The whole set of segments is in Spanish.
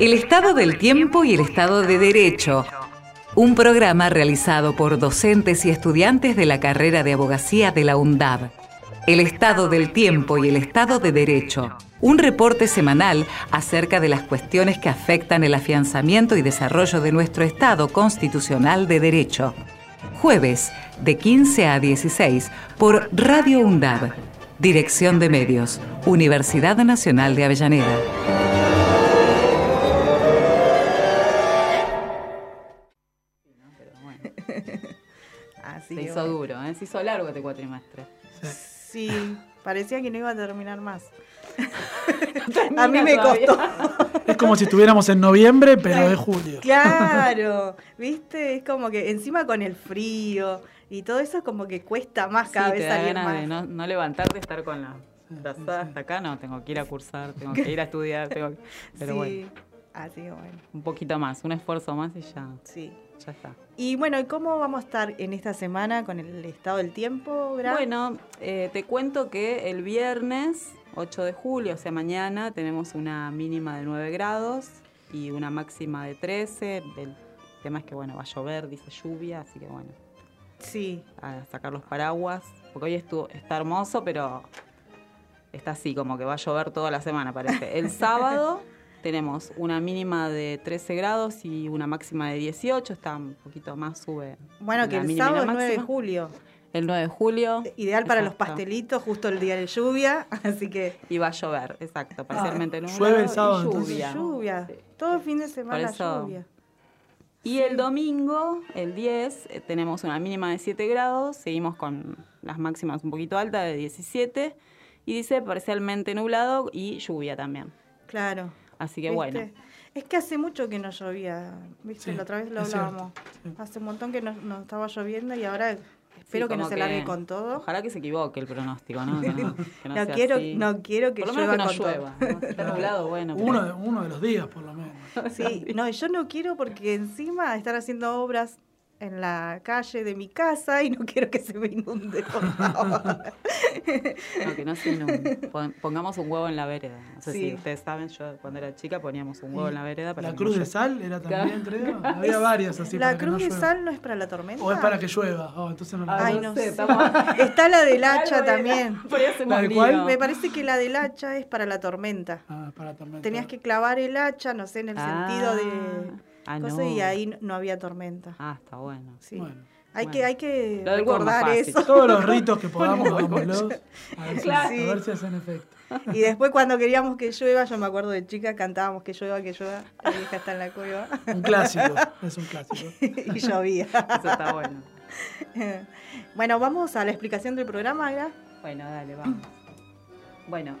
El estado del tiempo y el estado de derecho. Un programa realizado por docentes y estudiantes de la carrera de abogacía de la UNDAB. El estado del tiempo y el estado de derecho. Un reporte semanal acerca de las cuestiones que afectan el afianzamiento y desarrollo de nuestro Estado constitucional de derecho. Jueves, de 15 a 16, por Radio UNDAB. Dirección de Medios, Universidad Nacional de Avellaneda. Se hizo bueno. duro, ¿eh? se hizo largo este cuatrimestre. Sí, parecía que no iba a terminar más. a mí me todavía. costó. Es como si estuviéramos en noviembre, pero es julio. Claro, ¿viste? Es como que encima con el frío y todo eso como que cuesta más cada Sí, vez te da salir más. de no, no levantarte, estar con la brazada hasta acá, no, tengo que ir a cursar, tengo que ir a estudiar, tengo que- pero sí, bueno, así que bueno, un poquito más, un esfuerzo más y ya, sí. Ya está. Y bueno, ¿y cómo vamos a estar en esta semana con el estado del tiempo, Gra? Bueno, eh, te cuento que el viernes 8 de julio, o sea, mañana, tenemos una mínima de 9 grados y una máxima de 13. El tema es que, bueno, va a llover, dice lluvia, así que, bueno, Sí, a sacar los paraguas, porque hoy estuvo, está hermoso, pero está así, como que va a llover toda la semana, parece. El sábado tenemos una mínima de 13 grados y una máxima de 18, está un poquito más, sube. bueno, que el mínima y sábado la 9 de julio, El 9 de julio. ideal para los pastelitos, justo el día de lluvia, así que Y va a llover, exacto, parcialmente nublado llueve el y sábado, entonces. lluvia. Sí. todo el fin de semana eso- lluvia. Y el domingo, el 10, eh, tenemos una mínima de 7 grados, seguimos con las máximas un poquito altas de 17, y dice parcialmente nublado y lluvia también. Claro. Así que ¿Viste? bueno, Es que hace mucho que no llovía, ¿viste? Sí, la otra vez lo hablábamos. sí. Hace un montón que no, no estaba lloviendo y ahora espero sí, que no se largue con todo. Ojalá que se equivoque el pronóstico, ¿no? Que no, que no No sea quiero, así. no quiero que Por lo menos llueva que no con llueva. todo. está nublado, bueno. pero- Uno de, uno de los días, por lo menos. Sí, no, yo no quiero porque encima están haciendo obras en la calle de mi casa y no quiero que se me inunde, por favor. No, que no se inunde. Pon- Pongamos un huevo en la vereda. No sé Sí. si ustedes saben, yo cuando era chica poníamos un huevo en la vereda para La que cruz no de sal era también, creo. Había varias así ¿La para que cruz no de llueva. sal no es para la tormenta? O es para que llueva. Oh, entonces no la Ay, no sé, Está la del hacha también. ¿La de lío. cuál? Me parece que la del hacha es para la tormenta. Ah, para tormenta. Tenías que clavar el hacha, no sé, en el Ah. sentido de... Ah, no. y ahí no- había tormenta. Ah, está bueno. Sí. Bueno. Hay, Bueno. que, hay que Lo recordar eso. Todos los ritos que podamos, hagámoslos. A ver, si, Claro. a ver si hacen efecto. Y después cuando queríamos que llueva, yo me acuerdo de chica, cantábamos que llueva, que llueva, la vieja está en la cueva. Un clásico. Es un clásico. y llovía. Eso está bueno. bueno, vamos a la explicación del programa, Agra. Bueno, dale, vamos. Bueno,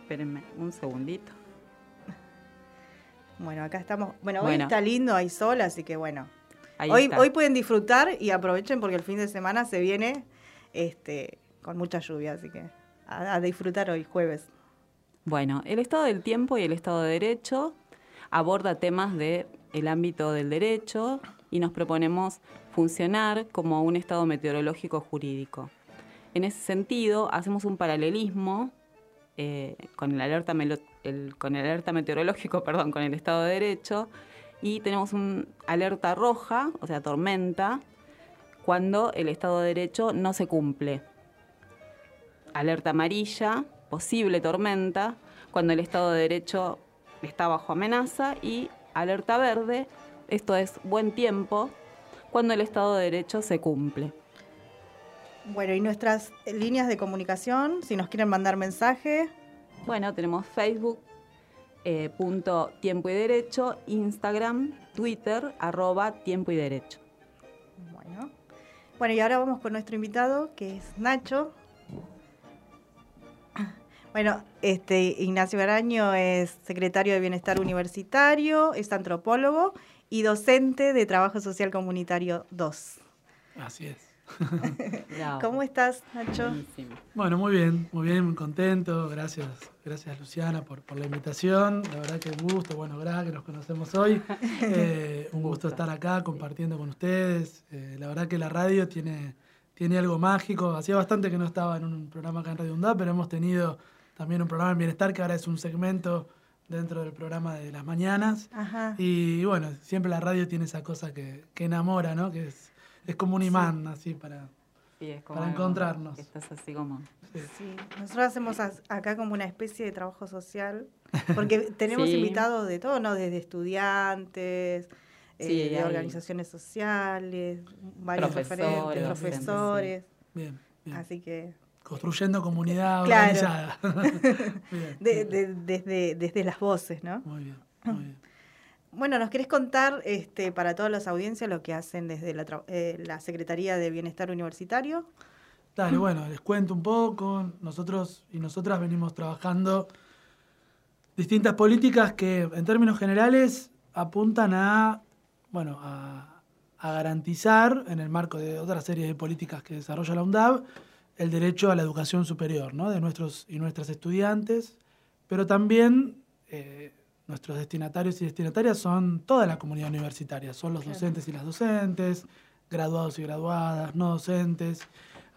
espérenme un segundito. Bueno, acá estamos. Bueno, hoy está lindo, hay sol, así que bueno. Ahí Hoy, está. hoy pueden disfrutar y aprovechen porque el fin de semana se viene este, con mucha lluvia, así que a, a disfrutar hoy, jueves. Bueno, el Estado del Tiempo y el Estado de Derecho aborda temas del el ámbito del derecho y nos proponemos funcionar como un Estado meteorológico jurídico. En ese sentido, hacemos un paralelismo eh, con, el alerta el- con el alerta meteorológico, perdón, con el Estado de Derecho, y tenemos un alerta roja, o sea, tormenta, cuando el Estado de Derecho no se cumple alerta amarilla, posible tormenta, cuando el Estado de Derecho está bajo amenaza, y alerta verde, esto es buen tiempo, cuando el Estado de Derecho se cumple. Bueno, y nuestras líneas de comunicación, si nos quieren mandar mensaje, Bueno, tenemos Facebook, eh, punto Tiempo y Derecho, Instagram, Twitter, arroba Tiempo y Derecho. Bueno. Bueno, y ahora vamos con nuestro invitado, que es Nacho. Bueno, este Ignacio Garaño es secretario de Bienestar Universitario, es antropólogo y docente de Trabajo Social Comunitario 2. Así es. ¿Cómo estás, Nacho? Buenísimo. Bueno, muy bien, muy bien, muy contento. Gracias, gracias Luciana por, por la invitación. La verdad que un gusto, bueno, gracias que nos conocemos hoy. Eh, un gusto estar acá compartiendo con ustedes. Eh, la verdad que la radio tiene, tiene algo mágico. Hacía bastante que no estaba en un programa acá en Radio UNDAP, pero hemos tenido también un programa en Bienestar que ahora es un segmento dentro del programa de las mañanas. Ajá. Y bueno, siempre la radio tiene esa cosa que, que enamora, ¿no? Que es, es como un imán, así, para... Sí, es como Para algo encontrarnos. Estás así como... Sí, nosotros hacemos acá como una especie de trabajo social, porque tenemos Sí. invitados de todo, ¿no? Desde estudiantes, eh, de hay organizaciones sociales, varios Profesores, profesores, Bien, bien. así que Construyendo comunidad Claro. organizada. bien, de- bien. de- desde, desde las voces, ¿no? Muy bien, muy bien. Bueno, ¿nos querés contar este, para todas las audiencias lo que hacen desde la, eh, la Secretaría de Bienestar Universitario? Dale, bueno, les cuento un poco. Nosotros y nosotras venimos trabajando distintas políticas que, en términos generales, apuntan a, bueno, a, garantizar, en el marco de otra serie de políticas que desarrolla la UNDAV, el derecho a la educación superior ¿no? de nuestros y nuestras estudiantes, pero también eh, nuestros destinatarios y destinatarias son toda la comunidad universitaria, son los Claro. docentes y las docentes, graduados y graduadas, no docentes.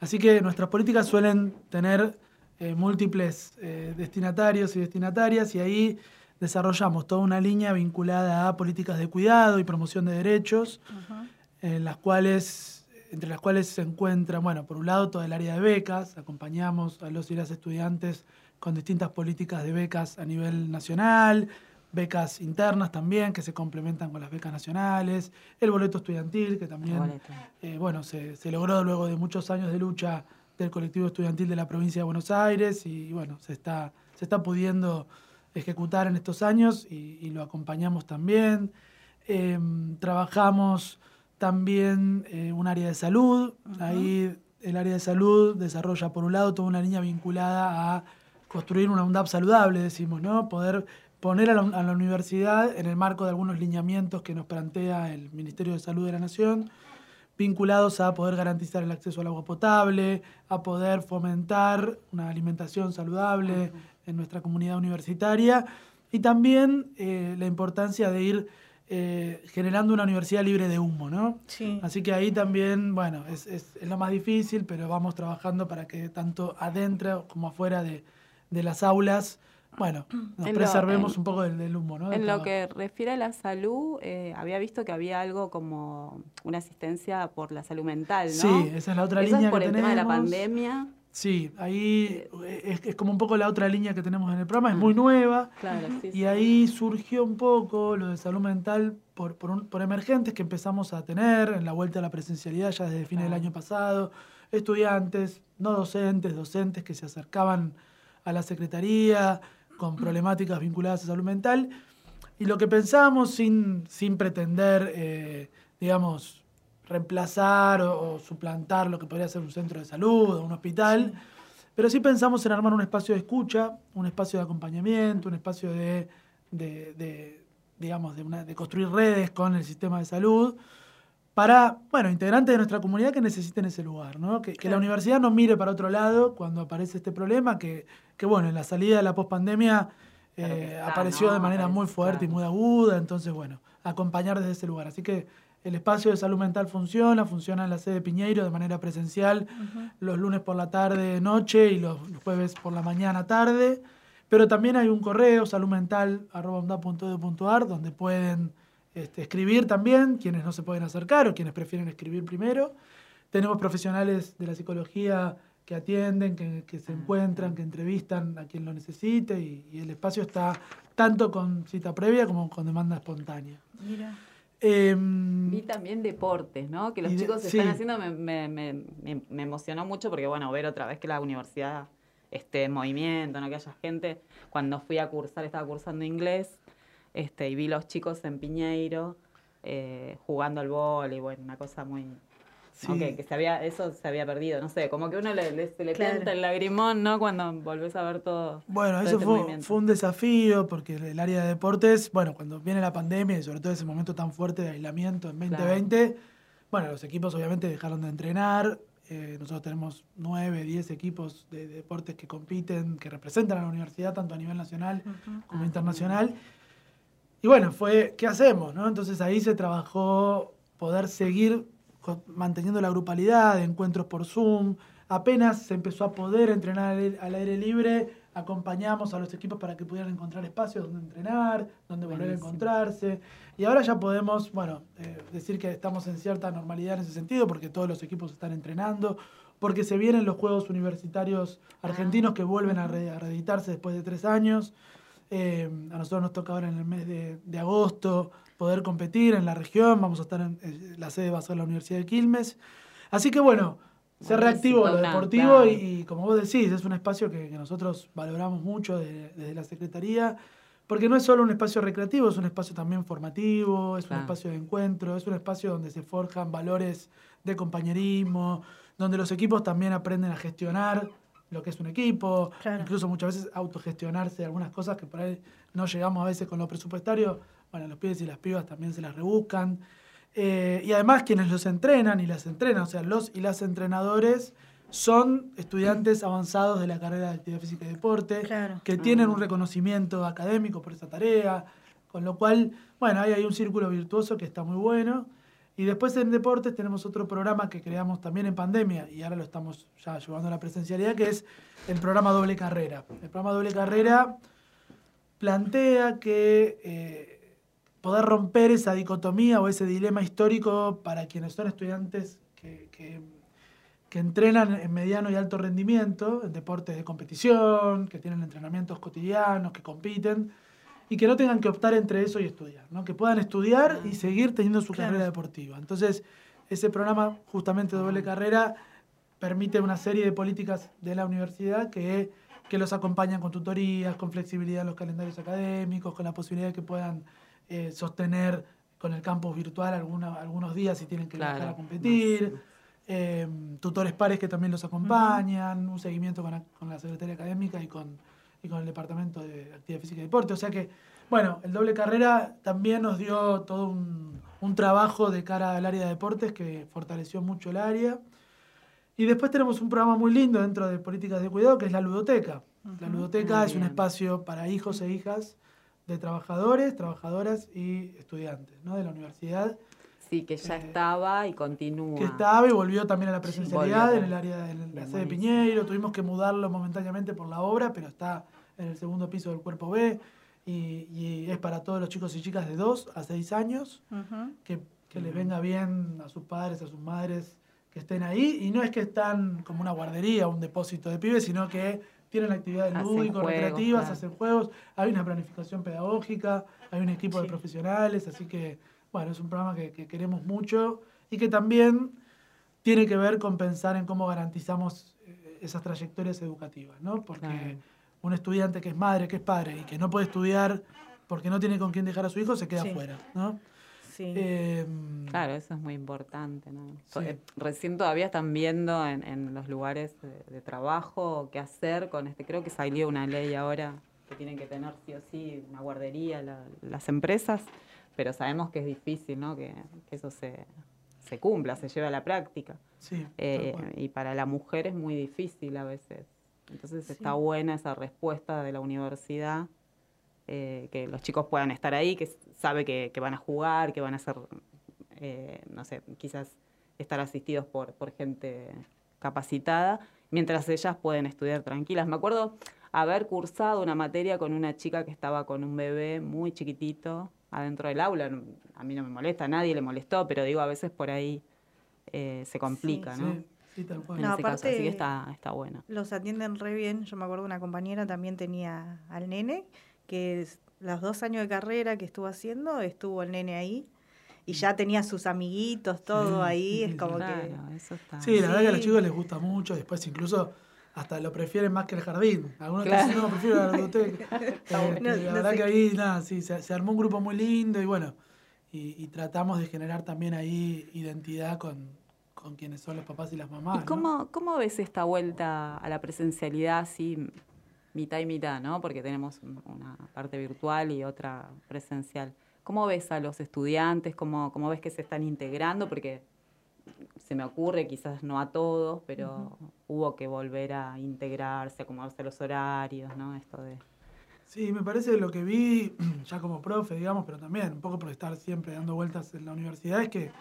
Así que nuestras políticas suelen tener eh, múltiples eh, destinatarios y destinatarias y ahí desarrollamos toda una línea vinculada a políticas de cuidado y promoción de derechos, en las cuales, entre las cuales se encuentra, bueno, por un lado todo el área de becas, acompañamos a los y las estudiantes con distintas políticas de becas a nivel nacional, becas internas también que se complementan con las becas nacionales, el boleto estudiantil que también eh, bueno, se, se logró luego de muchos años de lucha del colectivo estudiantil de la provincia de Buenos Aires y bueno, se está, se está pudiendo ejecutar en estos años y, y lo acompañamos también. Eh, trabajamos también eh, un área de salud, ahí el área de salud desarrolla por un lado toda una línea vinculada a construir una UNDAP saludable, decimos, ¿no? Poder poner a la, a la universidad en el marco de algunos lineamientos que nos plantea el Ministerio de Salud de la Nación, vinculados a poder garantizar el acceso al agua potable, a poder fomentar una alimentación saludable en nuestra comunidad universitaria y también eh, la importancia de ir eh, generando una universidad libre de humo, ¿no? Sí. Así que ahí también, bueno, es, es- es lo más difícil, pero vamos trabajando para que tanto adentro como afuera de, de las aulas, bueno, nos En lo- preservemos en- un poco del, del humo, ¿no? Del En lo que refiere a la salud, eh, había visto que había algo como una asistencia por la salud mental, ¿no? Sí, esa es la otra Eso línea es por que el tema de la pandemia. Sí, ahí Eh, es, es como un poco la otra línea que tenemos en el programa, es muy nueva. Claro, sí, Y sí. ahí surgió un poco lo de salud mental por, por, un- por emergentes que empezamos a tener en la vuelta a la presencialidad ya desde fines del Claro. año pasado, estudiantes, no docentes, docentes que se acercaban a la Secretaría con problemáticas vinculadas a salud mental. Y lo que pensamos sin, sin pretender, eh, digamos, reemplazar o, o suplantar lo que podría ser un centro de salud o un hospital, pero sí pensamos en armar un espacio de escucha, un espacio de acompañamiento, un espacio de, de- de, digamos, de, una- de construir redes con el sistema de salud para, bueno, integrantes de nuestra comunidad que necesiten ese lugar, ¿no? Que, que la universidad no mire para otro lado cuando aparece este problema, que, que bueno, en la salida de la pospandemia Claro eh, apareció ¿no? de manera muy fuerte y muy aguda, entonces, bueno, acompañar desde ese lugar. Así que el espacio de salud mental funciona, funciona en la sede Piñeiro de manera presencial, los lunes por la tarde, noche y los jueves por la mañana, tarde. Pero también hay un correo, saludmental.edu.ar, donde pueden este, escribir también, quienes no se pueden acercar o quienes prefieren escribir primero. Tenemos profesionales de la psicología que atienden, que, que se encuentran, que entrevistan a quien lo necesite y, y el espacio está tanto con cita previa como con demanda espontánea. Mira. Em, Vi también deportes, ¿no? Que los Y de- chicos sí. están haciendo, me- me- me emocionó mucho porque, bueno, ver otra vez que la universidad esté en movimiento, ¿no? Que haya gente. Cuando fui a cursar, estaba cursando inglés, este, y vi los chicos en Piñeiro eh, jugando al vóley, bueno, una cosa muy... Sí. Que, que se había, eso se había perdido, no sé, como que uno le, le- se le Claro. canta el lagrimón, ¿no? Cuando volvés a ver todo. Bueno, todo eso ese fue, fue un desafío porque el área de deportes, bueno, cuando viene la pandemia y sobre todo ese momento tan fuerte de aislamiento en 2020, bueno, los equipos obviamente dejaron de entrenar. eh, nosotros tenemos nueve, diez equipos de, de deportes que compiten, que representan a la universidad tanto a nivel nacional como Ah, internacional. Y bueno, fue, ¿qué hacemos? no? Entonces ahí se trabajó poder seguir manteniendo la grupalidad, encuentros por Zoom. Apenas se empezó a poder entrenar al aire- libre, acompañamos a los equipos para que pudieran encontrar espacios donde entrenar, donde volver a encontrarse. Y ahora ya podemos, bueno, eh, decir que estamos en cierta normalidad en ese sentido, porque todos los equipos están entrenando, porque se vienen los Juegos Universitarios Argentinos que vuelven a, reeditarse después de tres años. Eh, a nosotros nos toca ahora en el mes de, agosto poder competir en la región, vamos a estar en, la sede va a ser la Universidad de Quilmes. Así que bueno, se reactivó lo deportivo y, como vos decís, es un espacio que, nosotros valoramos mucho desde la Secretaría, porque no es solo un espacio recreativo, es un espacio también formativo, es un espacio de encuentro, es un espacio donde se forjan valores de compañerismo, donde los equipos también aprenden a gestionar lo que es un equipo, incluso muchas veces autogestionarse algunas cosas que por ahí no llegamos a veces con lo presupuestario, bueno, los pibes y las pibas también se las rebuscan. Eh, y además quienes los entrenan y las entrenan, o sea, los y las entrenadores son estudiantes avanzados de la carrera de actividad física y deporte, que tienen un reconocimiento académico por esa tarea, con lo cual, bueno, ahí hay un círculo virtuoso que está muy bueno. Y después en deportes tenemos otro programa que creamos también en pandemia y ahora lo estamos ya llevando a la presencialidad, que es el programa Doble Carrera. El programa Doble Carrera plantea que eh, poder romper esa dicotomía o ese dilema histórico para quienes son estudiantes que, entrenan en mediano y alto rendimiento, en deportes de competición, que tienen entrenamientos cotidianos, que compiten, y que no tengan que optar entre eso y estudiar, ¿no? que puedan estudiar y seguir teniendo su carrera deportiva. Entonces, ese programa, justamente doble carrera, permite una serie de políticas de la universidad que, que los acompañan con tutorías, con flexibilidad en los calendarios académicos, con la posibilidad de que puedan eh, sostener con el campus virtual algunos días si tienen que viajar a competir, eh, tutores pares que también los acompañan, un seguimiento con con la, Secretaría Académica y con, y con el Departamento de Actividad Física y Deporte. O sea que, bueno, el doble carrera también nos dio todo un, un trabajo de cara al área de deportes que fortaleció mucho el área. Y después tenemos un programa muy lindo dentro de políticas de cuidado que es la ludoteca. La ludoteca es un espacio para hijos e hijas de trabajadores, trabajadoras y estudiantes ¿no? de la universidad. Sí, que ya eh, estaba y continúa. Que estaba y volvió también a la presencialidad en el área de la sede de Piñeiro. Tuvimos que mudarlo momentáneamente por la obra, pero está en el segundo piso del cuerpo B. Y, es para todos los chicos y chicas de 2 a 6 años que, que les venga bien a sus padres, a sus madres que estén ahí. Y no es que están como una guardería, un depósito de pibes, sino que tienen actividades lúdicas, recreativas, hacen juegos, hay una planificación pedagógica, hay un equipo de profesionales, así que, bueno, es un programa que, queremos mucho y que también tiene que ver con pensar en cómo garantizamos eh, esas trayectorias educativas, ¿no? Porque un estudiante que es madre, que es padre y que no puede estudiar porque no tiene con quién dejar a su hijo, se queda afuera, ¿no? Em, claro, eso es muy importante. Eh, recién todavía están viendo en, los lugares de, trabajo qué hacer con este. Creo que salió una ley ahora que tienen que tener sí o sí una guardería las empresas, pero sabemos que es difícil, ¿no? Que, eso se, se, cumpla, se lleve a la práctica. Eh, y para la mujer es muy difícil a veces. Entonces está buena esa respuesta de la universidad eh, que los chicos puedan estar ahí, que sabe que, van a jugar, que van a ser, eh, no sé, quizás estar asistidos por, por gente capacitada, mientras ellas pueden estudiar tranquilas. Me acuerdo haber cursado una materia con una chica que estaba con un bebé muy chiquitito adentro del aula. A mí no me molesta, a nadie le molestó, pero digo, a veces por ahí eh, se complica, ¿no? Sí. tal cual. No, aparte, así que está, está bueno. Los atienden re bien. Yo me acuerdo una compañera también tenía al nene que los dos años de carrera que estuvo haciendo, estuvo el nene ahí y ya tenía sus amiguitos, todo ahí, es como que... Sí, la verdad que a los chicos les gusta mucho, después incluso hasta lo prefieren más que el jardín. Algunos dicen, no, prefiero la biblioteca. Eh, la verdad que ahí, nada, sí, se, armó un grupo muy lindo y bueno, y, tratamos de generar también ahí identidad con, con quienes son los papás y las mamás. ¿Y cómo, cómo ves esta vuelta a la presencialidad así mitad y mitad, ¿no? Porque tenemos una parte virtual y otra presencial. ¿Cómo ves a los estudiantes? ¿Cómo, cómo ves que se están integrando? Porque se me ocurre, quizás no a todos, pero hubo que volver a integrarse, acomodarse los horarios, ¿no? Esto de... Sí, me parece lo que vi, ya como profe, digamos, pero también un poco por estar siempre dando vueltas en la universidad, es que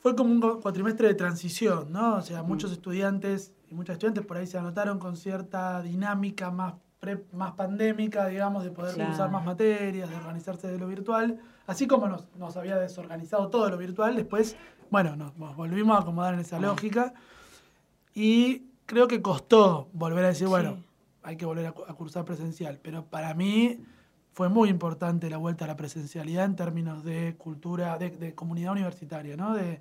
fue como un cuatrimestre de transición, ¿no? O sea, muchos estudiantes y muchas estudiantes por ahí se anotaron con cierta dinámica más, más pandémica, digamos, de poder usar más materias, de organizarse de lo virtual. Así como nos, nos había desorganizado todo lo virtual, después, bueno, nos, volvimos a acomodar en esa ah. lógica. Y creo que costó volver a decir, bueno, hay que volver a, cursar presencial. Pero para mí fue muy importante la vuelta a la presencialidad en términos de cultura, de, comunidad universitaria, ¿no? De,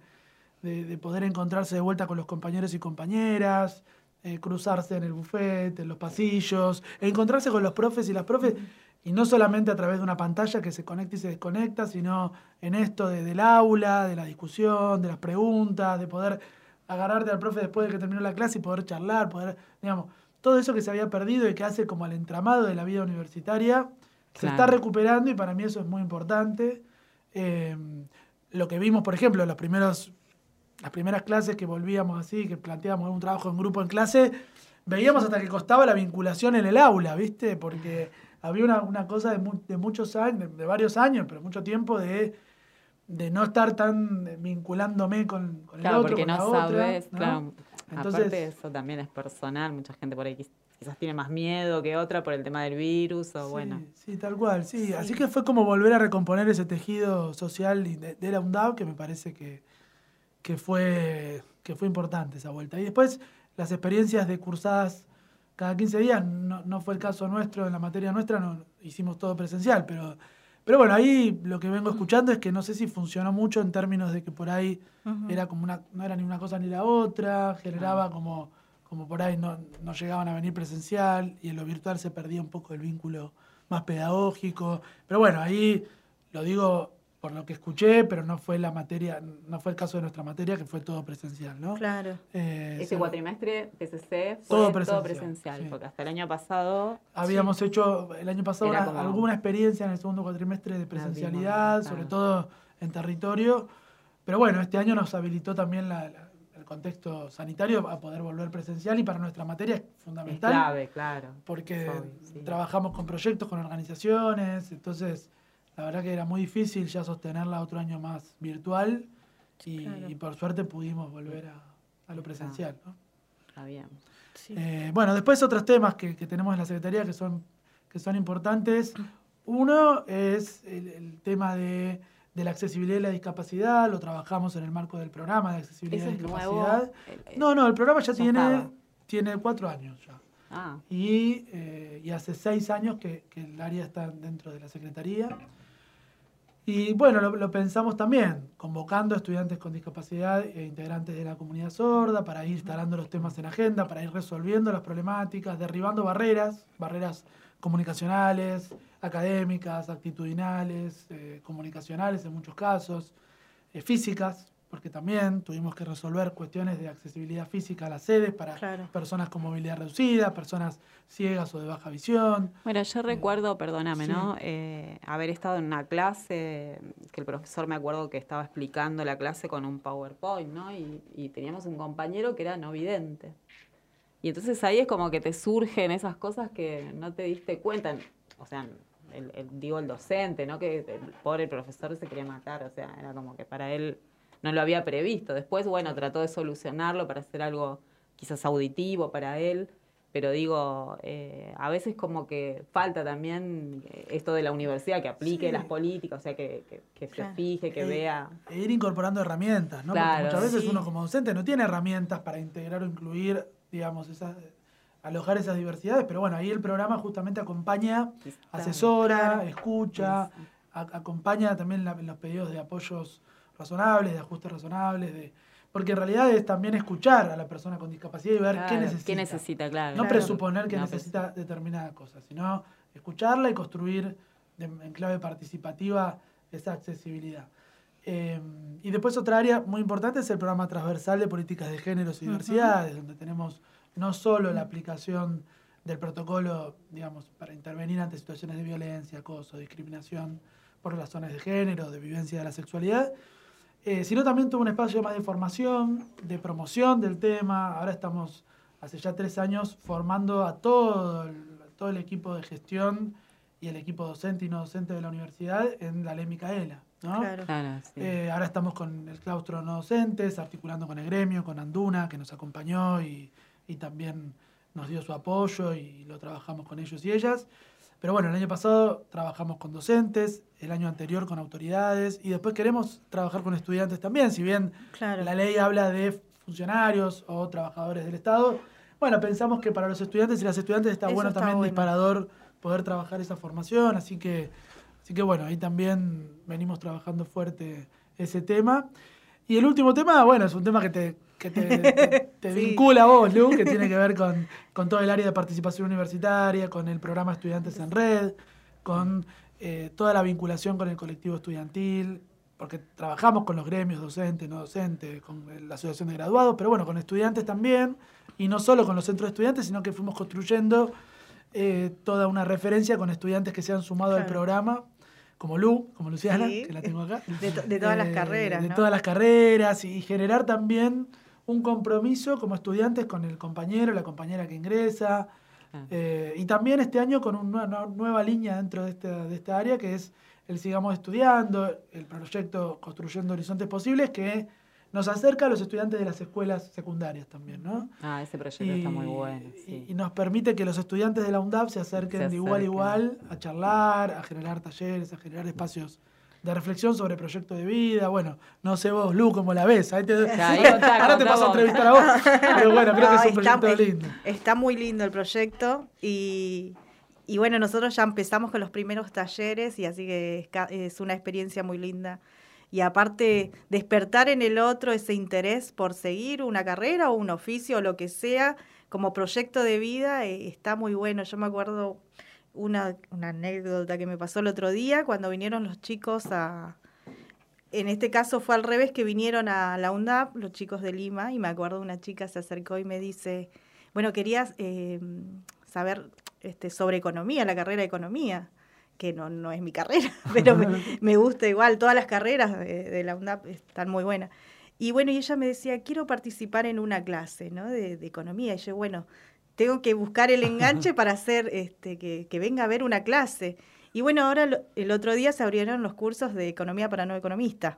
de, poder encontrarse de vuelta con los compañeros y compañeras, eh, cruzarse en el buffet, en los pasillos, encontrarse con los profes y las profes, y no solamente a través de una pantalla que se conecta y se desconecta, sino en esto de, del aula, de la discusión, de las preguntas, de poder agarrarte al profe después de que terminó la clase y poder charlar, poder, digamos, todo eso que se había perdido y que hace como el entramado de la vida universitaria, se está recuperando y para mí eso es muy importante. Eh, lo que vimos, por ejemplo, en los primeros las primeras clases que volvíamos así, que planteábamos un trabajo en grupo en clase, veíamos hasta que costaba la vinculación en el aula, ¿viste? Porque había una, cosa de, muchos años, de, varios años, pero mucho tiempo de, no estar tan vinculándome con, con el otro, porque no sabes, claro. Entonces, Aparte eso también es personal, mucha gente por ahí quizás tiene más miedo que otra por el tema del virus o bueno. Sí, tal cual, sí. Así que fue como volver a recomponer ese tejido social de, de la UNDAV que me parece que, que fue, que fue importante esa vuelta. Y después las experiencias de cursadas cada 15 días, no, no fue el caso nuestro, en la materia nuestra no hicimos todo presencial, pero, pero bueno, ahí lo que vengo escuchando es que no sé si funcionó mucho en términos de que por ahí era como una, no era ni una cosa ni la otra, generaba como, como por ahí no, no llegaban a venir presencial y en lo virtual se perdía un poco el vínculo más pedagógico. Pero bueno, ahí lo digo por lo que escuché, pero no fue la materia, no fue el caso de nuestra materia, que fue todo presencial, ¿no? Claro. Eh, Ese cuatrimestre PCC fue todo presencial, todo presencial porque hasta el año pasado... Habíamos hecho el año pasado alguna experiencia en el segundo cuatrimestre de presencialidad, sobre todo en territorio, pero bueno, este año nos habilitó también el contexto sanitario a poder volver presencial y para nuestra materia es fundamental. Es clave, claro. Porque trabajamos con proyectos, con organizaciones, entonces la verdad que era muy difícil ya sostenerla otro año más virtual y, por suerte pudimos volver a, lo presencial. ¿no? Está bien. Eh, bueno, después otros temas que, tenemos en la Secretaría que son, que son importantes. Uno es el, tema de, la accesibilidad y la discapacidad, lo trabajamos en el marco del programa de accesibilidad y discapacidad. no, no, el programa ya, tiene, tiene cuatro años ya. Ah. Y, eh, y, hace seis años que, que, el área está dentro de la Secretaría. Y bueno, lo, pensamos también, convocando estudiantes con discapacidad e integrantes de la comunidad sorda para ir instalando los temas en agenda, para ir resolviendo las problemáticas, derribando barreras, barreras comunicacionales, académicas, actitudinales, eh, comunicacionales en muchos casos, eh, físicas, porque también tuvimos que resolver cuestiones de accesibilidad física a las sedes para personas con movilidad reducida, personas ciegas o de baja visión. Bueno, yo recuerdo, perdóname, ¿no? Eh, haber estado en una clase, que el profesor me acuerdo que estaba explicando la clase con un PowerPoint, ¿no? Y, teníamos un compañero que era no vidente. Y entonces ahí es como que te surgen esas cosas que no te diste cuenta. O sea, digo el docente, ¿no? Que el pobre profesor se quería matar, o sea, era como que para él no lo había previsto. Después, bueno, trató de solucionarlo para hacer algo quizás auditivo para él, pero digo, eh, a veces como que falta también esto de la universidad, que aplique las políticas, o sea, que, que, se fije, que vea. E ir incorporando herramientas, ¿no? Porque muchas veces uno como docente no tiene herramientas para integrar o incluir, digamos, esas alojar esas diversidades, pero bueno, ahí el programa justamente acompaña, asesora, escucha, acompaña también los pedidos de apoyos razonables, de ajustes razonables, de porque en realidad es también escuchar a la persona con discapacidad y ver qué necesita. ¿Qué necesita, claro. No presuponer que necesita determinada cosa, sino escucharla y construir en clave participativa esa accesibilidad. Eh, y después otra área muy importante es el programa transversal de políticas de géneros y diversidades, donde tenemos no solo la aplicación del protocolo, digamos, para intervenir ante situaciones de violencia, acoso, discriminación por razones de género, de vivencia de la sexualidad, eh, sino también tuvo un espacio más de formación, de promoción del tema. Ahora estamos, hace ya tres años, formando a todo el, todo el equipo de gestión y el equipo docente y no docente de la universidad en la ley Micaela. ¿no? Claro. Eh, ahora estamos con el claustro no docentes, articulando con el gremio, con Anduna, que nos acompañó y, y también nos dio su apoyo y lo trabajamos con ellos y ellas. Pero bueno, el año pasado trabajamos con docentes, el año anterior con autoridades y después queremos trabajar con estudiantes también, si bien la ley habla de funcionarios o trabajadores del Estado. Bueno, pensamos que para los estudiantes y las estudiantes está bueno también disparador poder trabajar esa formación, así que, así que bueno, ahí también venimos trabajando fuerte ese tema. Y el último tema, bueno, es un tema que te, que te, vincula a vos, Lu, que tiene que ver con, con, todo el área de participación universitaria, con el programa Estudiantes en Red, con eh, toda la vinculación con el colectivo estudiantil, porque trabajamos con los gremios docentes, no docentes, con la asociación de graduados, pero bueno, con estudiantes también, y no solo con los centros de estudiantes, sino que fuimos construyendo eh, toda una referencia con estudiantes que se han sumado al programa como Lu, como Luciana, que la tengo acá. De, todas las eh, carreras. De todas las carreras y generar también un compromiso como estudiantes con el compañero, la compañera que ingresa. Ah. Eh, y también este año con una, nueva línea dentro de, esta, de esta área que es el Sigamos Estudiando, el proyecto Construyendo Horizontes Posibles, que nos acerca a los estudiantes de las escuelas secundarias también, ¿no? Ah, ese proyecto está muy bueno. Y, nos permite que los estudiantes de la UNDAP se acerquen, de igual a igual a charlar, a generar talleres, a generar espacios de reflexión sobre proyecto de vida. Bueno, no sé vos, Lu, cómo la ves. Ahí te, ahora te paso a entrevistar a vos. Pero bueno, creo que es un proyecto lindo. Está muy lindo el proyecto y, y bueno, nosotros ya empezamos con los primeros talleres y así que es una experiencia muy linda y aparte despertar en el otro ese interés por seguir una carrera o un oficio o lo que sea como proyecto de vida eh, está muy bueno. Yo me acuerdo una, una anécdota que me pasó el otro día cuando vinieron los chicos a... En este caso fue al revés, que vinieron a la UNDAP, los chicos de Lima, y me acuerdo una chica se acercó y me dice, bueno, querías eh, saber este, sobre economía, la carrera de economía que no, no es mi carrera, pero me, gusta igual, todas las carreras de, la UNDAP están muy buenas. Y bueno, y ella me decía, quiero participar en una clase ¿no? de, economía. Y yo, bueno, tengo que buscar el enganche para hacer este, que, que venga a ver una clase. Y bueno, ahora el otro día se abrieron los cursos de economía para no economistas.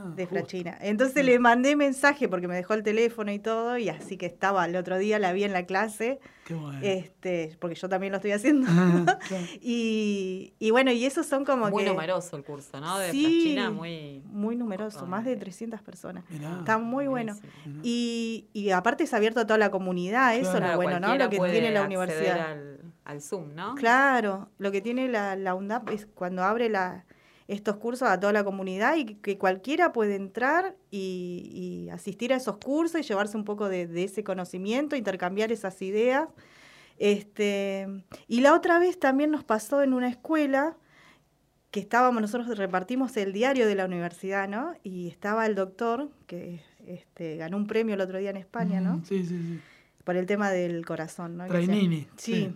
Ah, de Flachina. Entonces le mandé mensaje porque me dejó el teléfono y todo, y así que estaba el otro día, la vi en la clase. Qué bueno. Este, porque yo también lo estoy haciendo. y, y, bueno, y esos son como muy numeroso el curso, ¿no? De sí, muy... Muy numeroso, más de 300 personas. Está muy bueno. Y, y aparte es abierto a toda la comunidad, eso es lo bueno, ¿no? Lo que tiene la universidad. Al, al Zoom, ¿no? Claro, lo que tiene la, la UNDAP es cuando abre la estos cursos a toda la comunidad y que cualquiera puede entrar y, asistir a esos cursos y llevarse un poco de, ese conocimiento, intercambiar esas ideas. Este, y la otra vez también nos pasó en una escuela que estábamos, nosotros repartimos el diario de la universidad, ¿no? Y estaba el doctor, que este, ganó un premio el otro día en España, ¿no? Sí, sí, sí. Por el tema del corazón, ¿no? Trainini. sí.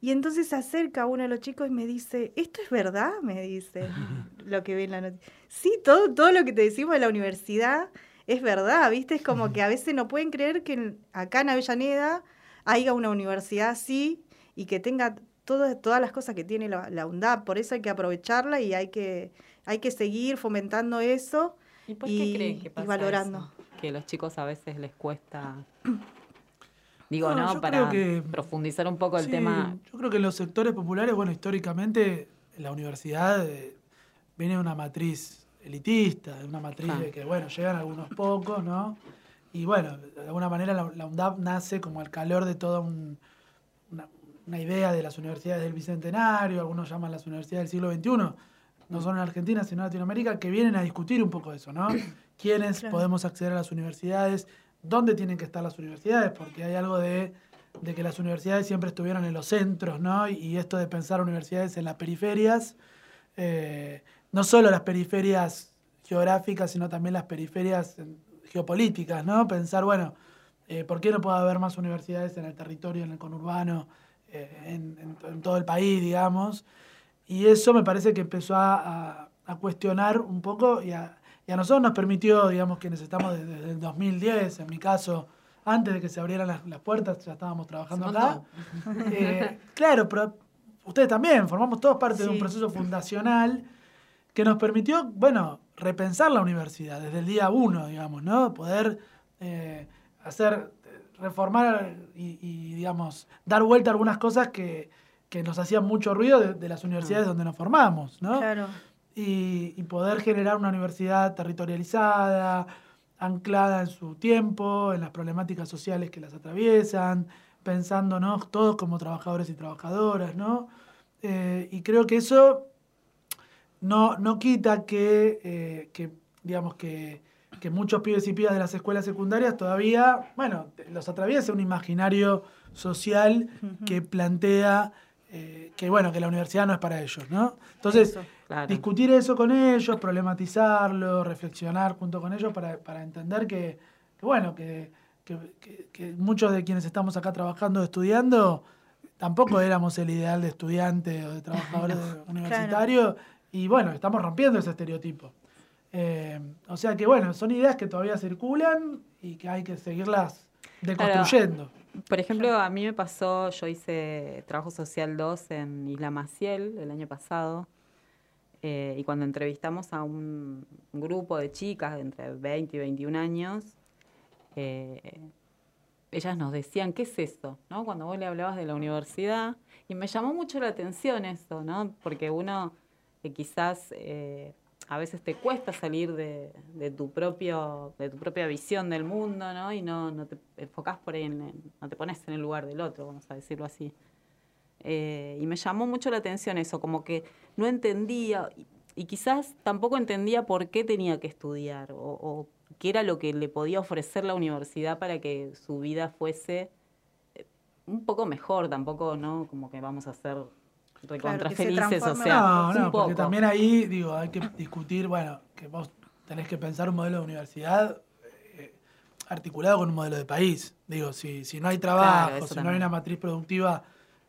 Y entonces se acerca uno de los chicos y me dice, ¿esto es verdad? Me dice lo que ve en la noticia. Sí, todo, todo lo que te decimos de la universidad es verdad, ¿viste? Es como que a veces no pueden creer que acá en Avellaneda haya una universidad así y que tenga todas las cosas que tiene la, la, UNDAP. Por eso hay que aprovecharla y hay que, hay que seguir fomentando eso y, qué que valorando. Que a los chicos a veces les cuesta Digo, ¿no? Para profundizar un poco el tema. Yo creo que en los sectores populares, bueno, históricamente la universidad eh, viene de una matriz elitista, de una matriz de que, bueno, llegan algunos pocos, ¿no? Y bueno, de alguna manera la, UNDAP nace como al calor de toda una, idea de las universidades del Bicentenario, algunos llaman las universidades del siglo XXI, no solo en Argentina, sino en Latinoamérica, que vienen a discutir un poco eso, ¿no? ¿Quiénes podemos acceder a las universidades? Dónde tienen que estar las universidades, porque hay algo de, que las universidades siempre estuvieron en los centros, ¿no? Y, esto de pensar universidades en las periferias, eh, no solo las periferias geográficas, sino también las periferias geopolíticas, ¿no? Pensar, bueno, eh, ¿por qué no puede haber más universidades en el territorio, en el conurbano, eh, en, todo el país, digamos? Y eso me parece que empezó a, a cuestionar un poco y a, y a nosotros nos permitió, digamos, quienes estamos desde, el 2010, en mi caso, antes de que se abrieran las, puertas, ya estábamos trabajando acá. Eh, claro, pero ustedes también, formamos todos parte de un proceso fundacional que nos permitió, bueno, repensar la universidad desde el día uno, digamos, ¿no? Poder eh, hacer, reformar y, digamos, dar vuelta a algunas cosas que, nos hacían mucho ruido de, las universidades donde nos formamos, ¿no? Claro. Y, y, poder generar una universidad territorializada, anclada en su tiempo, en las problemáticas sociales que las atraviesan, pensándonos todos como trabajadores y trabajadoras, ¿no? Eh, y creo que eso no, no quita que, eh, que digamos, que, que, muchos pibes y pibas de las escuelas secundarias todavía, bueno, los atraviesa un imaginario social que plantea eh, que, bueno, que la universidad no es para ellos, ¿no? Entonces, discutir eso con ellos, problematizarlo, reflexionar junto con ellos para, para entender que, que bueno, que que, muchos de quienes estamos acá trabajando, estudiando, tampoco éramos el ideal de estudiante o de trabajador universitario. Y bueno, estamos rompiendo ese estereotipo. Eh, o sea que bueno, son ideas que todavía circulan y que hay que seguirlas deconstruyendo. Por ejemplo, a mí me pasó, yo hice trabajo social 2 en Isla Maciel el año pasado. Eh, y cuando entrevistamos a un grupo de chicas de entre 20 y 21 años, eh, ellas nos decían, ¿qué es eso? ¿No? Cuando vos le hablabas de la universidad, y me llamó mucho la atención eso, ¿no? Porque uno que quizás eh, a veces te cuesta salir de, tu propio, de tu propia visión del mundo, ¿no? Y no, no te enfocás por ahí, no te pones en el lugar del otro, vamos a decirlo así. Eh, y me llamó mucho la atención eso, como que no entendía, y, quizás tampoco entendía por qué tenía que estudiar, o, o qué era lo que le podía ofrecer la universidad para que su vida fuese eh, un poco mejor, tampoco, ¿no? Como que vamos a ser recontra felices, o sea. No, no, porque también ahí, digo, hay que discutir, bueno, que vos tenés que pensar un modelo de universidad eh, articulado con un modelo de país. Digo, si, si no hay trabajo, si no hay una matriz productiva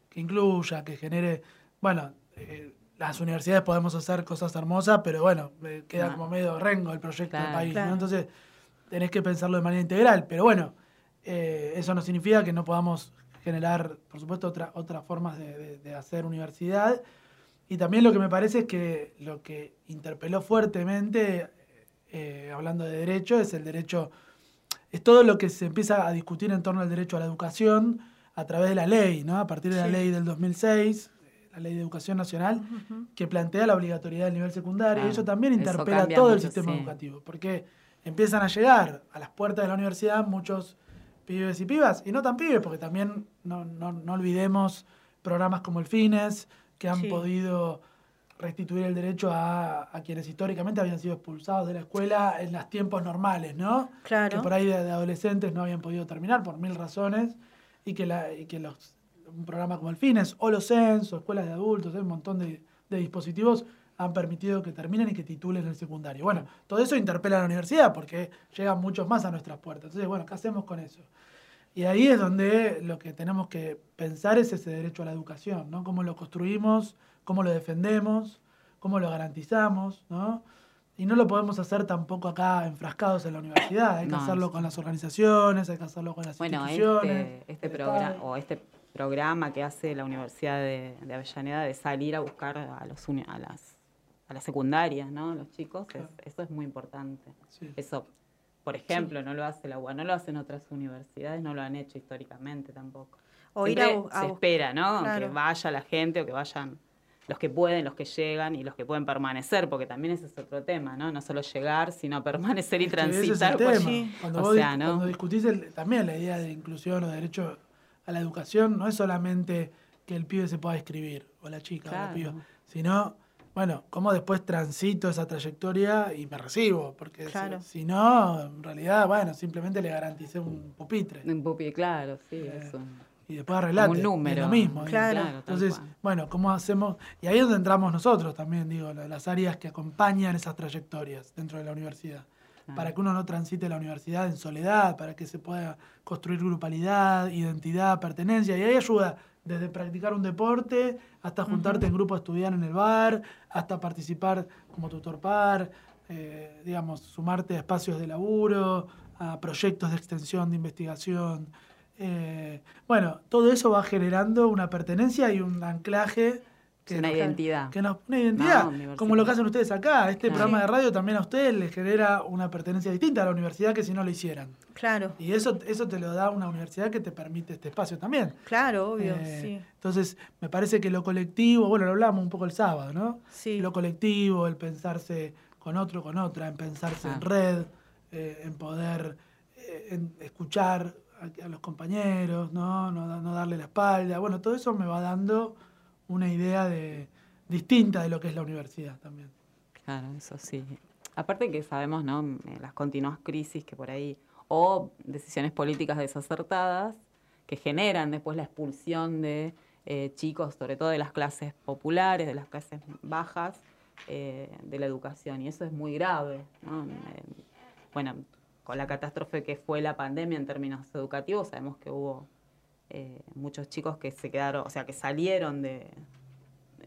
que incluya, que genere, bueno, eh, las universidades podemos hacer cosas hermosas, pero bueno, queda como medio rengo el proyecto del país. Entonces, tenés que pensarlo de manera integral. Pero bueno, eh, eso no significa que no podamos generar, por supuesto, otra, otras formas de, hacer universidad. Y también lo que me parece es que lo que interpeló fuertemente, eh, hablando de derecho, es el derecho, es todo lo que se empieza a discutir en torno al derecho a la educación a través de la ley, ¿no? A partir de la ley del 2006, la ley de educación nacional, que plantea la obligatoriedad del nivel secundario. y eso también interpela todo el sistema educativo, porque empiezan a llegar a las puertas de la universidad muchos pibes y pibas, y no tan pibes, porque también no, no, olvidemos programas como el FINES, que han podido restituir el derecho a, quienes históricamente habían sido expulsados de la escuela en los tiempos normales, ¿no? Claro. Que por ahí de, adolescentes no habían podido terminar por mil razones y que, la, y que los un programa como el FINES, o los censos, escuelas de adultos, hay un montón de, dispositivos han permitido que terminen y que titulen el secundario. Bueno, todo eso interpela a la universidad porque llegan muchos más a nuestras puertas. Entonces, bueno, ¿qué hacemos con eso? Y ahí es donde lo que tenemos que pensar es ese derecho a la educación, ¿no? Cómo lo construimos, cómo lo defendemos, cómo lo garantizamos, ¿no? Y no lo podemos hacer tampoco acá enfrascados en la universidad, hay que hacerlo con las organizaciones, hay que hacerlo con las bueno, instituciones. Este, este programa, o este programa que hace la Universidad de, Avellaneda de salir a buscar a, los, a, las, a las secundarias, ¿no? Los chicos, eso es muy importante. Eso, por ejemplo, no lo hace la UA, no lo hacen otras universidades, no lo han hecho históricamente tampoco. O ir a, se espera, ¿no? Que vaya la gente o que vayan los que pueden, los que llegan y los que pueden permanecer, porque también ese es otro tema, ¿no? No solo llegar, sino permanecer y transitar. Cuando, vos, cuando discutís también la idea de inclusión o derecho a la educación no es solamente que el pibe se pueda escribir, o la chica, o la piba, sino, bueno, cómo después transito esa trayectoria y me recibo, porque si, no, en realidad, bueno, simplemente le garanticé un pupitre. Un pupitre, claro, sí, eh, eso. Y después arreglate. Un número. lo mismo. Claro. Entonces, bueno, ¿cómo hacemos? Y ahí es donde entramos nosotros también, digo, las áreas que acompañan esas trayectorias dentro de la universidad para que uno no transite la universidad en soledad, para que se pueda construir grupalidad, identidad, pertenencia. Y ahí ayuda desde practicar un deporte hasta juntarte en grupo a estudiar en el bar, hasta participar como tutor par, eh, digamos, sumarte a espacios de laburo, a proyectos de extensión, de investigación. Eh, bueno, todo eso va generando una pertenencia y un anclaje una identidad. Que nos, una identidad, como lo que hacen ustedes acá. Este programa de radio también a ustedes les genera una pertenencia distinta a la universidad que si no lo hicieran. Claro. Y eso, eso te lo da una universidad que te permite este espacio también. Claro, obvio, eh, sí. Entonces, me parece que lo colectivo, bueno, lo hablamos un poco el sábado, ¿no? Sí. Lo colectivo, el pensarse con otro, con otra, en pensarse en red, eh, en poder eh, escuchar a, los compañeros, ¿no? ¿no? No darle la espalda. Bueno, todo eso me va dando una idea de, distinta de lo que es la universidad también. Claro, eso sí. Aparte que sabemos, ¿no? Eh, las continuas crisis que por ahí, o decisiones políticas desacertadas, que generan después la expulsión de eh, chicos, sobre todo de las clases populares, de las clases bajas, eh, de la educación. Y eso es muy grave. ¿no? bueno, con la catástrofe que fue la pandemia en términos educativos, sabemos que hubo eh, muchos chicos que se quedaron, o sea, que salieron de,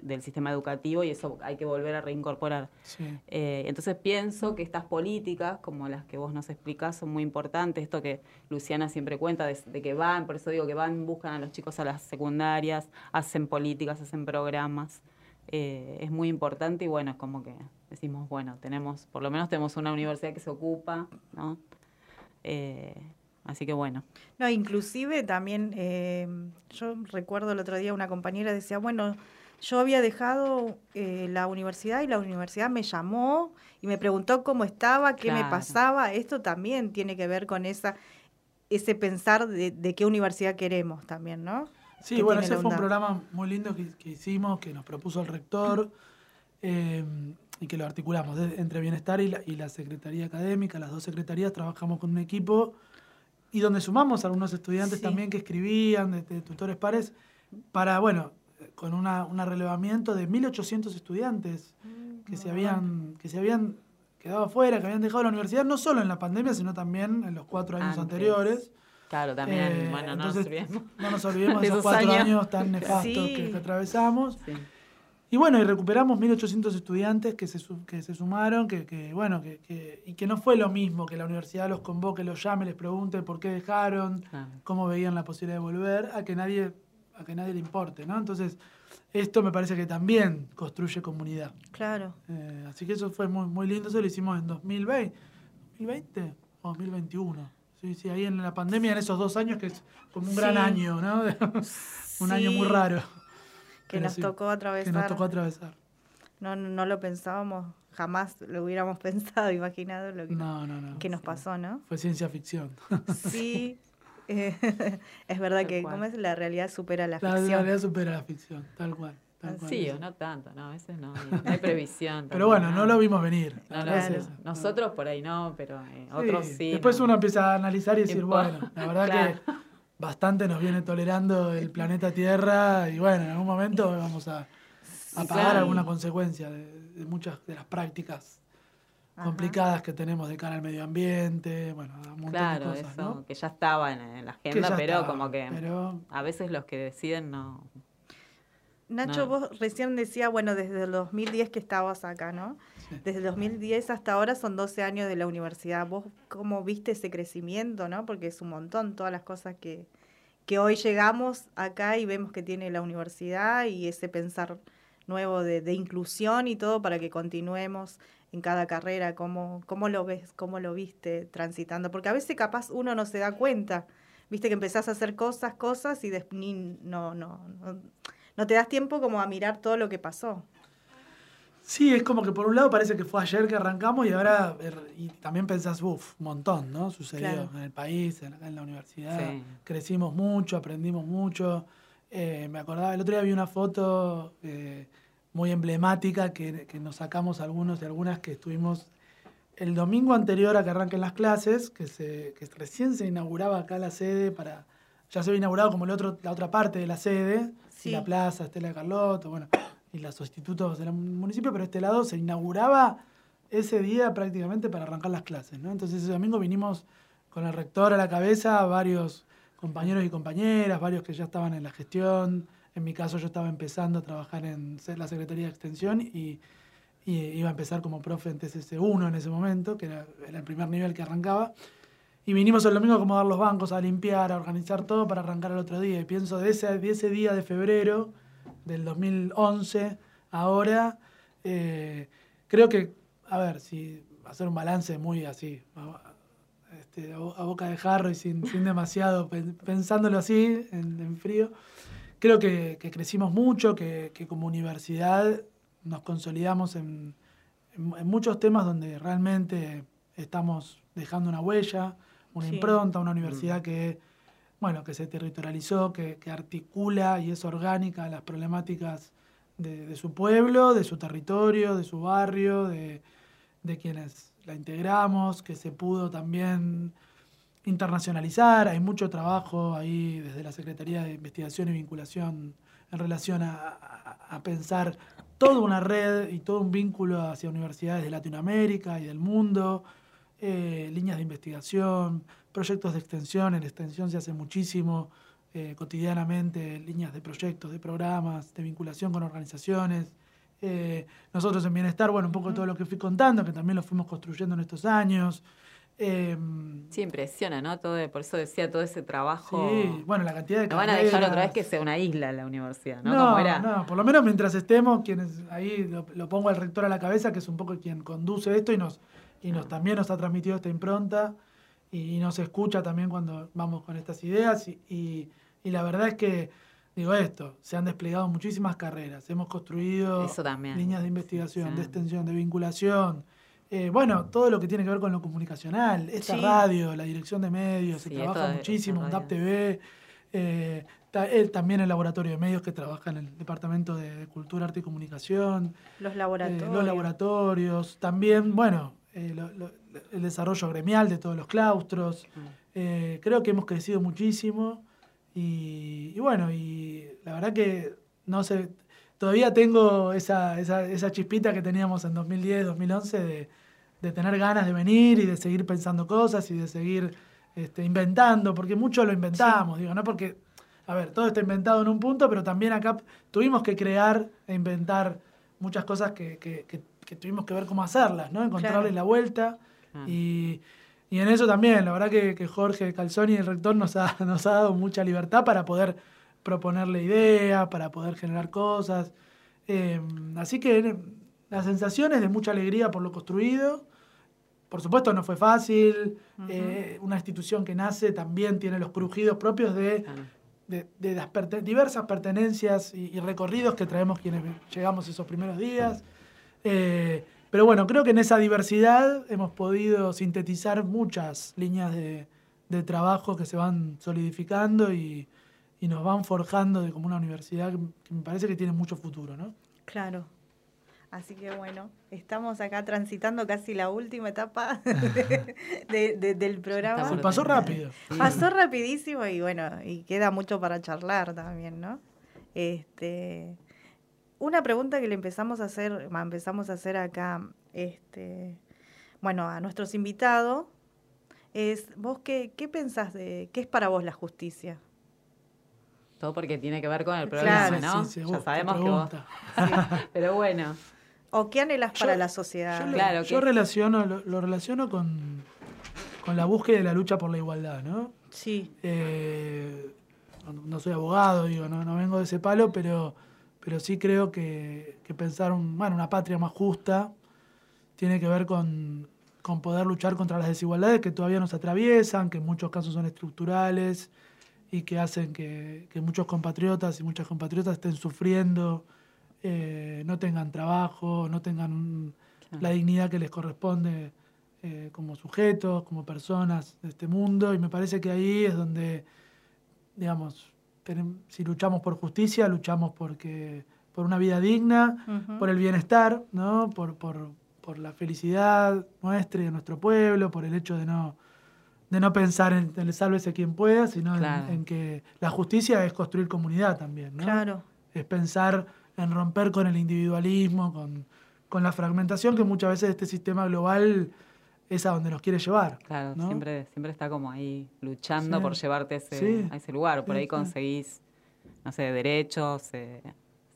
del sistema educativo y eso hay que volver a reincorporar. Eh, entonces pienso que estas políticas, como las que vos nos explicás, son muy importantes. Esto que Luciana siempre cuenta, de, que van, por eso digo que van, buscan a los chicos a las secundarias, hacen políticas, hacen programas. Eh, es muy importante y bueno, es como que decimos, bueno, tenemos, por lo menos tenemos una universidad que se ocupa, ¿no? Así que bueno. No, inclusive también, eh, yo recuerdo el otro día una compañera decía, bueno, yo había dejado eh, la universidad y la universidad me llamó y me preguntó cómo estaba, qué me pasaba. Esto también tiene que ver con esa ese pensar de, qué universidad queremos también, ¿no? Sí, bueno, ese fue un programa muy lindo que, hicimos, que nos propuso el rector eh, y que lo articulamos entre Bienestar y la, y la Secretaría Académica. Las dos secretarías trabajamos con un equipo y donde sumamos a algunos estudiantes también que escribían, de, tutores pares, para, bueno, con una, un relevamiento de 1.800 estudiantes mm, que, se habían, que se habían quedado afuera, que habían dejado la universidad, no solo en la pandemia, sino también en los cuatro años anteriores. Claro, también, eh, bueno, no nos olvidemos. No nos olvidemos de esos cuatro años, tan nefastos que, que, atravesamos. Y bueno, y recuperamos 1.800 estudiantes que se, que se sumaron, que, bueno, que, y que no fue lo mismo que la universidad los convoque, los llame, les pregunte por qué dejaron, cómo veían la posibilidad de volver, a que nadie, a que nadie le importe, ¿no? Entonces, esto me parece que también construye comunidad. Claro. Eh, así que eso fue muy, muy lindo, eso lo hicimos en 2020, 2020 o 2021. Sí, sí, ahí en la pandemia, en esos dos años, que es como un gran año, ¿no? un año muy raro que nos tocó atravesar. Que nos tocó atravesar. No, no lo pensábamos, jamás lo hubiéramos pensado, imaginado lo que, nos pasó, ¿no? Fue ciencia ficción. Sí, eh, es verdad que ¿cómo es? la realidad supera la, ficción. La realidad supera la ficción, tal cual. sí, o no tanto, no, a veces no, no hay previsión. pero bueno, no, lo vimos venir. Nosotros por ahí no, pero eh, otros sí. Después uno empieza a analizar y decir, bueno, la verdad que bastante nos viene tolerando el planeta Tierra y bueno, en algún momento vamos a, pagar alguna consecuencia de, muchas de las prácticas complicadas que tenemos de cara al medio ambiente, bueno, un montón claro, de cosas, eso, que ya estaba en, la agenda, pero como que a veces los que deciden no... Nacho, vos recién decías, bueno, desde el 2010 que estabas acá, ¿no? Desde el 2010 hasta ahora son 12 años de la universidad. ¿Vos cómo viste ese crecimiento, no? Porque es un montón todas las cosas que, que hoy llegamos acá y vemos que tiene la universidad y ese pensar nuevo de, inclusión y todo para que continuemos en cada carrera. ¿Cómo, ¿Cómo lo ves? ¿Cómo lo viste transitando? Porque a veces capaz uno no se da cuenta. Viste que empezás a hacer cosas, cosas y no, no, no, no te das tiempo como a mirar todo lo que pasó. Sí, es como que por un lado parece que fue ayer que arrancamos y ahora er, y también pensás, uff, un montón, ¿no? Sucedió en el país, en, en la universidad. Crecimos mucho, aprendimos mucho. Eh, me acordaba, el otro día vi una foto eh, muy emblemática que, nos sacamos algunos y algunas que estuvimos el domingo anterior a que arranquen las clases, que, se, que recién se inauguraba acá la sede para. Ya se había inaugurado como el otro, la otra parte de la sede, la plaza Estela de Carlotto, bueno y los sustitutos del municipio, pero este lado se inauguraba ese día prácticamente para arrancar las clases. ¿no? Entonces ese domingo vinimos con el rector a la cabeza, varios compañeros y compañeras, varios que ya estaban en la gestión. En mi caso yo estaba empezando a trabajar en la Secretaría de Extensión y, iba a empezar como profe en TCC1 en ese momento, que era, el primer nivel que arrancaba. y vinimos el domingo a acomodar los bancos, a limpiar, a organizar todo para arrancar el otro día. Y pienso de ese, de ese día de febrero del 2011, ahora, eh, creo que, a ver, si hacer un balance muy así, este, a boca de jarro y sin, sin demasiado, pensándolo así, en, frío, creo que, crecimos mucho, que, como universidad nos consolidamos en, en, muchos temas donde realmente estamos dejando una huella, una impronta, una universidad mm. que, bueno, que se territorializó, que, articula y es orgánica las problemáticas de, su pueblo, de su territorio, de su barrio, de, de quienes la integramos, que se pudo también internacionalizar. Hay mucho trabajo ahí desde la Secretaría de Investigación y Vinculación en relación a, pensar toda una red y todo un vínculo hacia universidades de Latinoamérica y del mundo, eh, líneas de investigación, proyectos de extensión. En extensión se hace muchísimo eh, cotidianamente, líneas de proyectos, de programas, de vinculación con organizaciones. Eh, nosotros en Bienestar, bueno, un poco todo lo que fui contando, que también lo fuimos construyendo en estos años. Eh, sí, impresiona, ¿no? Todo, por eso decía todo ese trabajo. Sí, bueno, la cantidad de. No van a dejar otra vez que sea una isla la universidad, ¿no? No, no, por lo menos mientras estemos, quienes ahí lo, pongo al rector a la cabeza, que es un poco quien conduce esto y nos y nos también nos ha transmitido esta impronta y, nos escucha también cuando vamos con estas ideas y, y la verdad es que digo esto, se han desplegado muchísimas carreras, hemos construido líneas de investigación, de extensión, de vinculación. Eh, bueno, todo lo que tiene que ver con lo comunicacional, esta radio, la dirección de medios, se trabaja muchísimo, DAP TV, eh, también el laboratorio de medios que trabaja en el Departamento de Cultura, Arte y Comunicación. Los eh, laboratorios. los laboratorios. También, bueno, el desarrollo gremial de todos los claustros. Mm. creo que hemos crecido muchísimo. Y, bueno, y la verdad que no sé, todavía tengo esa, esa, esa chispita que teníamos en 2010, 2011 de, de, tener ganas de venir y de seguir pensando cosas y de seguir este, inventando, porque mucho lo inventamos, digo, no porque, a ver, todo está inventado en un punto, pero también acá tuvimos que crear e inventar muchas cosas que, que, que, tuvimos que ver cómo hacerlas, ¿no? Encontrarle la vuelta. Ah. Y, y en eso también, la verdad que, Jorge Calzoni, el rector, nos ha, nos ha dado mucha libertad para poder proponerle ideas, para poder generar cosas. Eh, así que eh, las sensaciones de mucha alegría por lo construido. Por supuesto no fue fácil. Eh, una institución que nace también tiene los crujidos propios de, de, las diversas pertenencias y, recorridos que traemos quienes llegamos esos primeros días. Pero bueno, creo que en esa diversidad hemos podido sintetizar muchas líneas de, trabajo que se van solidificando y, nos van forjando de como una universidad que, me parece que tiene mucho futuro, ¿no? Claro. Así que bueno, estamos acá transitando casi la última etapa del programa. Se pasó rápido. Pasó rapidísimo y bueno, y queda mucho para charlar también, ¿no? Este, una pregunta que le empezamos a hacer, empezamos a hacer acá, este, bueno, a nuestros invitados, es, ¿vos qué, qué pensás de, qué es para vos la justicia? Todo porque tiene que ver con el problema, ¿no? ya sabemos que vos... Pero bueno. ¿O qué anhelas para la sociedad? Yo, claro, yo relaciono, lo, relaciono con, con, la búsqueda de la lucha por la igualdad, ¿no? Sí. Eh, no, soy abogado, digo, no, no vengo de ese palo, pero pero sí creo que, pensar bueno, una patria más justa tiene que ver con, poder luchar contra las desigualdades que todavía nos atraviesan, que en muchos casos son estructurales y que hacen que, muchos compatriotas y muchas compatriotas estén sufriendo, eh, no tengan trabajo, no tengan la dignidad que les corresponde eh, como sujetos, como personas de este mundo. Y me parece que ahí es donde, digamos, si luchamos por justicia, luchamos porque, por una vida digna, por el bienestar, ¿no? Por, por, por, la felicidad nuestra y de nuestro pueblo, por el hecho de no, de no pensar en, el sálvese quien pueda, sino en, que la justicia es construir comunidad también, ¿no? Claro. Es pensar en romper con el individualismo, con, con la fragmentación que muchas veces este sistema global es a donde nos quiere llevar. Claro, siempre, siempre está como ahí luchando por llevarte ese, a ese lugar. Por ahí conseguís, no sé, derechos, se,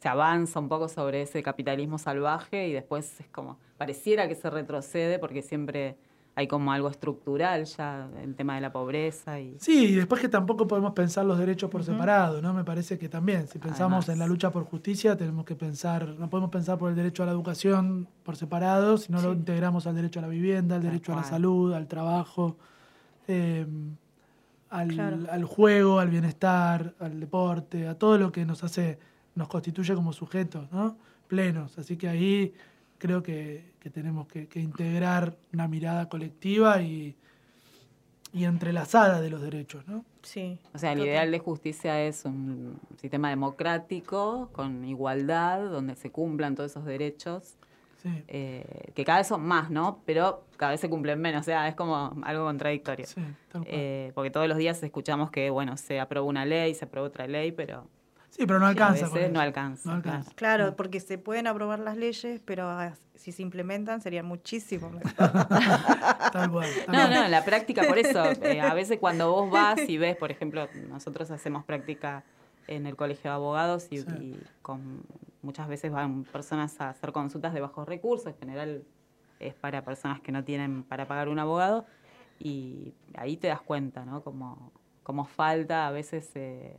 avanza un poco sobre ese capitalismo salvaje y después es como, pareciera que se retrocede porque siempre hay como algo estructural ya, el tema de la pobreza. Y... Sí, y después que tampoco podemos pensar los derechos por separado, ¿no? Me parece que también, si pensamos en la lucha por justicia, tenemos que pensar, no podemos pensar por el derecho a la educación por separado, si no lo integramos al derecho a la vivienda, al derecho a la salud, al trabajo, em, al, al juego, al bienestar, al deporte, a todo lo que nos hace, nos constituye como sujetos, ¿no? Plenos. Así que ahí creo que, tenemos que, integrar una mirada colectiva y, y entrelazada de los derechos, ¿no? Sí. O sea, el ideal de justicia es un sistema democrático, con igualdad, donde se cumplan todos esos derechos. Eh, que cada vez son más, ¿no? Pero cada vez se cumplen menos, o sea, es como algo contradictorio. Sí, eh, porque todos los días escuchamos que, bueno, se aprobó una ley, se aprobó otra ley, pero Sí, pero no alcanza. no alcanza. Claro, porque se pueden aprobar las leyes, pero ah, si se implementan serían muchísimo mejor. no, no, en la práctica, por eso, eh, a veces cuando vos vas y ves, por ejemplo, nosotros hacemos práctica en el colegio de abogados y, con, muchas veces van personas a hacer consultas de bajos recursos, en general es para personas que no tienen para pagar un abogado, y ahí te das cuenta, ¿no? Como, como falta a veces... Eh,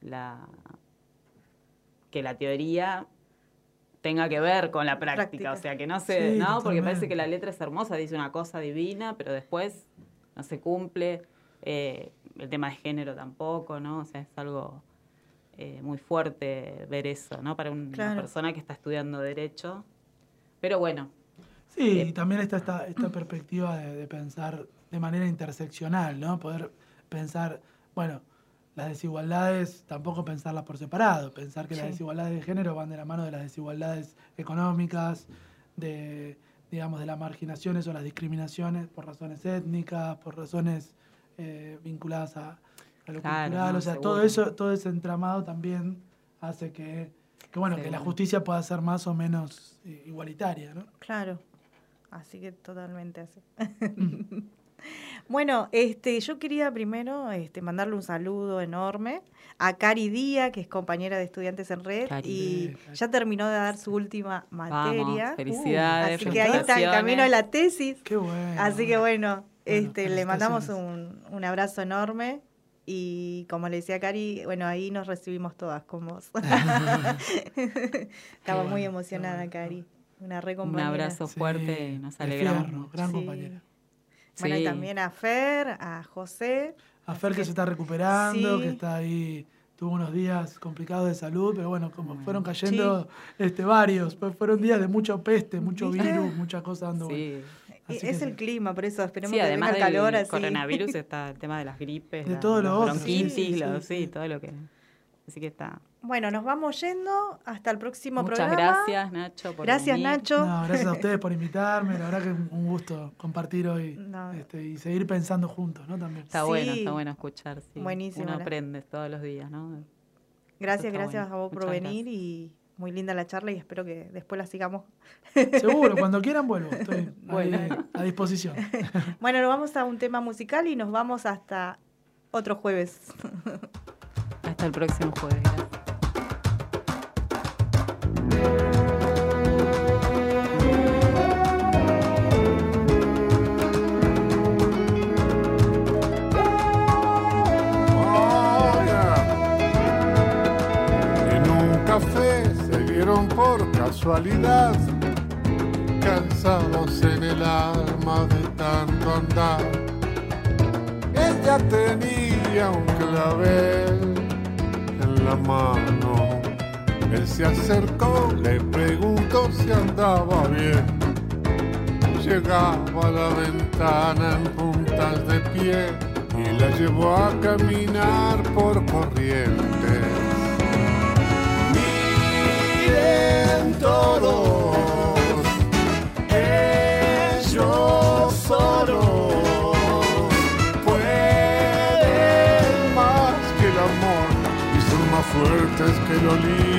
la que la teoría tenga que ver con la práctica, o sea, que no se, ¿no? Porque parece que la letra es hermosa, dice una cosa divina, pero después no se cumple. Eh, el tema de género tampoco, ¿no? O sea, es algo eh, muy fuerte ver eso, ¿no? Para una persona que está estudiando derecho. Pero bueno. Sí, y eh, también está esta, esta perspectiva de, de pensar de manera interseccional, ¿no? Poder pensar, bueno, las desigualdades tampoco pensarlas por separado, pensar que las desigualdades de género van de la mano de las desigualdades económicas, de digamos de las marginaciones o las discriminaciones por razones étnicas, por razones eh, vinculadas a, lo cultural, o sea, todo eso, todo ese entramado también hace que, bueno, que la justicia pueda ser más o menos eh, igualitaria, ¿no? Claro. Así que totalmente así. Bueno, este, yo quería primero este, mandarle un saludo enorme a Cari Díaz, que es compañera de estudiantes en red y ya terminó de dar su última materia. felicidades. así que ahí está el camino de la tesis. Qué bueno. Así que bueno, este, le mandamos un, un abrazo enorme y como le decía Cari, bueno, ahí nos recibimos todas con vos. Estaba muy emocionada, Cari. Una re Un abrazo fuerte, nos alegramos. gran compañera. Bueno, y también a Fer, a José. A Fer que, se está recuperando, que está ahí, tuvo unos días complicados de salud, pero bueno, como fueron cayendo este, varios, pues fueron días de mucho peste, mucho virus, muchas cosas dando sí. Es el clima, por eso esperemos que además venga el calor así. coronavirus está el tema de las gripes, de todo lo otro. bronquitis, sí, todo lo que... Así que está bueno, nos vamos yendo. Hasta el próximo Muchas programa. gracias, Nacho. Por gracias, Nacho. gracias a ustedes por invitarme. La verdad que es un gusto compartir hoy este, y seguir pensando juntos, ¿no? También. Está bueno, está bueno escuchar. Sí. Buenísimo. Uno aprende todos los días, ¿no? Gracias, gracias a vos por venir y muy linda la charla y espero que después la sigamos. Seguro, cuando quieran vuelvo. Estoy a disposición. bueno, nos vamos a un tema musical y nos vamos hasta otro jueves. Hasta el próximo jueves. Gracias. Casualidad, cansados en el alma de tanto andar. Ella tenía un clavel en la mano. Él se acercó, le preguntó si andaba bien. Llegaba a la ventana en puntas de pie y la llevó a caminar por corrientes. Todos, ellos solo pueden más que el amor y son más fuertes que el olí